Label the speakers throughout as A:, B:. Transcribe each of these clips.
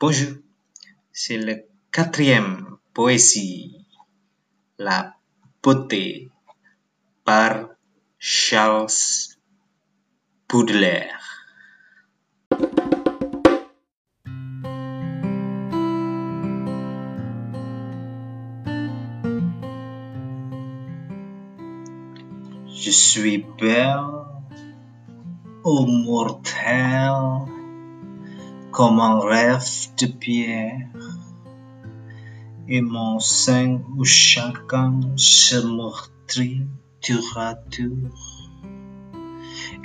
A: Bonjour, c'est le quatrième poésie, La beauté, par Charles Baudelaire. Je suis belle, ô mortel, comme un rêve de pierre, et mon sein où chacun se meurtrit à tour,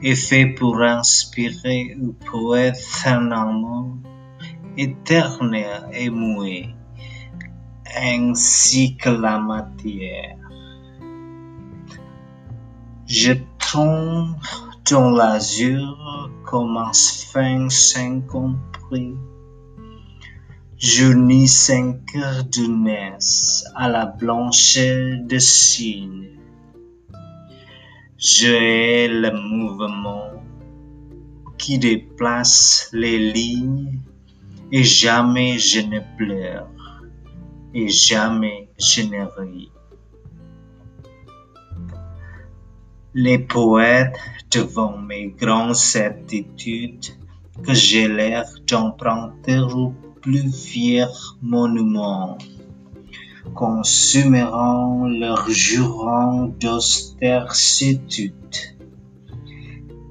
A: est fait pour inspirer au poète un amour éternel et muet, ainsi que la matière. Je tombe dans l'azur comme un sphinx incompris. Journées cinq heures de naisse à la blancheur de cygne. Je hais le mouvement qui déplace les lignes et jamais je ne pleure et jamais je ne ris. Les poètes devant mes grandes certitudes que j'ai l'air d'emprunter au plus fier monument, consumeront leur jurant d'austère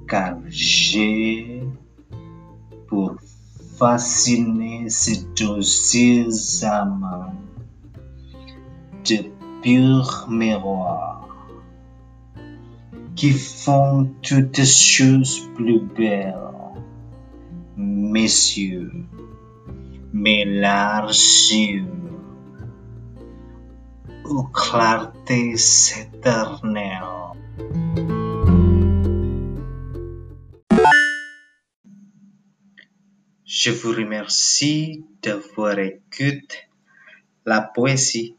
A: car j'ai pour fasciner ces dociles amants de purs miroirs qui font toutes choses plus belles. Messieurs, mes larges yeux, aux clartés éternelles. Je vous remercie d'avoir écouté la poésie